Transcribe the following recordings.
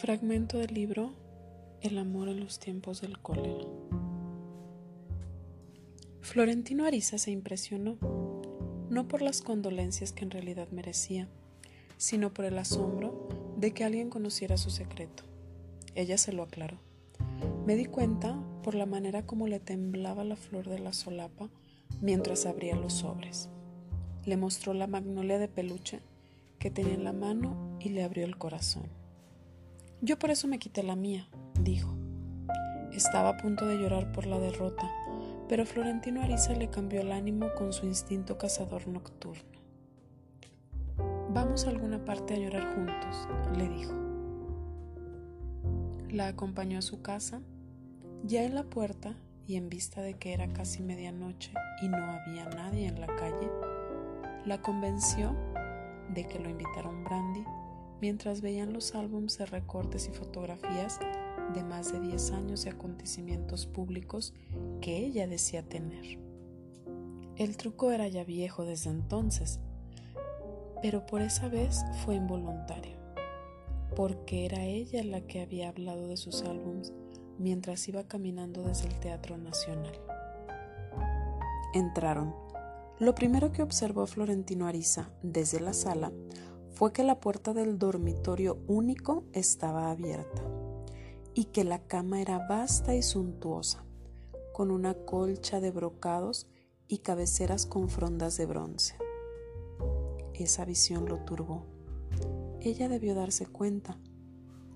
Fragmento del libro El amor en los tiempos del cólera. Florentino Ariza se impresionó, no por las condolencias que en realidad merecía, sino por el asombro de que alguien conociera su secreto. Ella se lo aclaró. Me di cuenta por la manera como le temblaba la flor de la solapa mientras abría los sobres. Le mostró la magnolia de peluche que tenía en la mano y le abrió el corazón. Yo por eso me quité la mía, dijo. Estaba a punto de llorar por la derrota, pero Florentino Ariza le cambió el ánimo con su instinto cazador nocturno. Vamos a alguna parte a llorar juntos, le dijo. La acompañó a su casa. Ya en la puerta, y en vista de que era casi medianoche y no había nadie en la calle, la convenció de que lo un brandy mientras veían los álbumes de recortes y fotografías de más de 10 años de acontecimientos públicos que ella decía tener. El truco era ya viejo desde entonces, pero por esa vez fue involuntario, porque era ella la que había hablado de sus álbumes mientras iba caminando desde el Teatro Nacional. Entraron. Lo primero que observó Florentino Ariza desde la sala fue que la puerta del dormitorio único estaba abierta y que la cama era vasta y suntuosa, con una colcha de brocados y cabeceras con frondas de bronce. Esa visión lo turbó. Ella debió darse cuenta,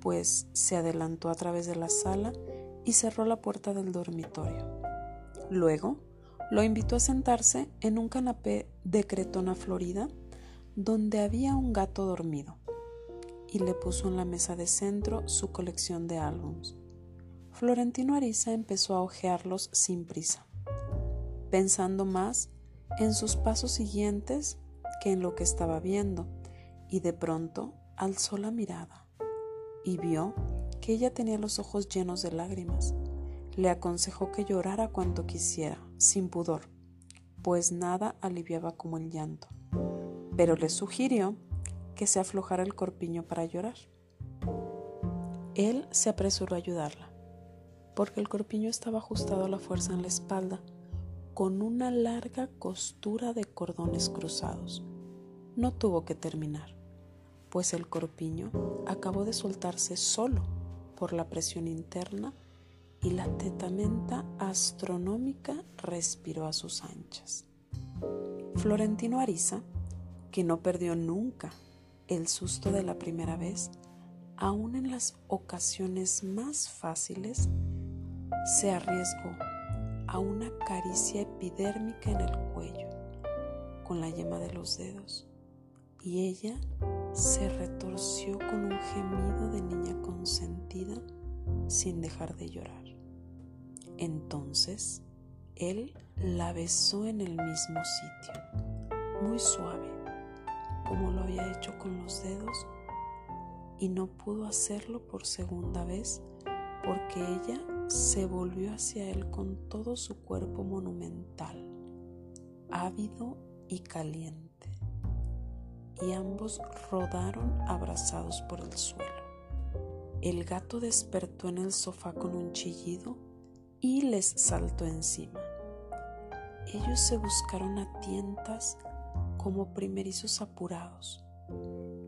pues se adelantó a través de la sala y cerró la puerta del dormitorio. Luego, lo invitó a sentarse en un canapé de cretona florida donde había un gato dormido y le puso en la mesa de centro su colección de álbums. Florentino Ariza empezó a hojearlos sin prisa, pensando más en sus pasos siguientes que en lo que estaba viendo, y de pronto alzó la mirada y vio que ella tenía los ojos llenos de lágrimas. Le aconsejó que llorara cuanto quisiera, sin pudor, pues nada aliviaba como el llanto, pero le sugirió que se aflojara el corpiño para llorar. Él se apresuró a ayudarla, porque el corpiño estaba ajustado a la fuerza en la espalda, con una larga costura de cordones cruzados. No tuvo que terminar, pues el corpiño acabó de soltarse solo por la presión interna y la tetamenta astronómica respiró a sus anchas. Florentino Ariza, que no perdió nunca el susto de la primera vez, aun en las ocasiones más fáciles, se arriesgó a una caricia epidérmica en el cuello con la yema de los dedos y ella se retorció con un gemido de niña consentida sin dejar de llorar. Entonces él la besó en el mismo sitio, muy suave como lo había hecho con los dedos y no pudo hacerlo por segunda vez porque ella se volvió hacia él con todo su cuerpo monumental, ávido y caliente, y ambos rodaron abrazados por el suelo. El gato despertó en el sofá con un chillido y les saltó encima. Ellos se buscaron a tientas como primerizos apurados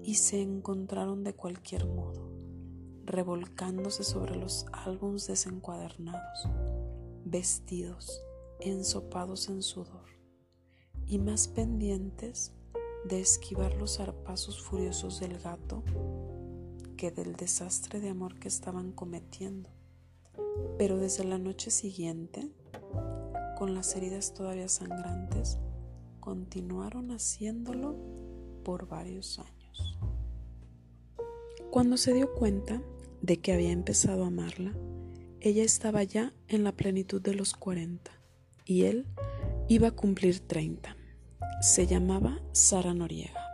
y se encontraron de cualquier modo, revolcándose sobre los álbums desencuadernados, vestidos, ensopados en sudor y más pendientes de esquivar los zarpazos furiosos del gato que del desastre de amor que estaban cometiendo. Pero desde la noche siguiente, con las heridas todavía sangrantes, continuaron haciéndolo por varios años. Cuando se dio cuenta de que había empezado a amarla, ella estaba ya en la plenitud de los 40 y él iba a cumplir 30. Se llamaba Sara Noriega.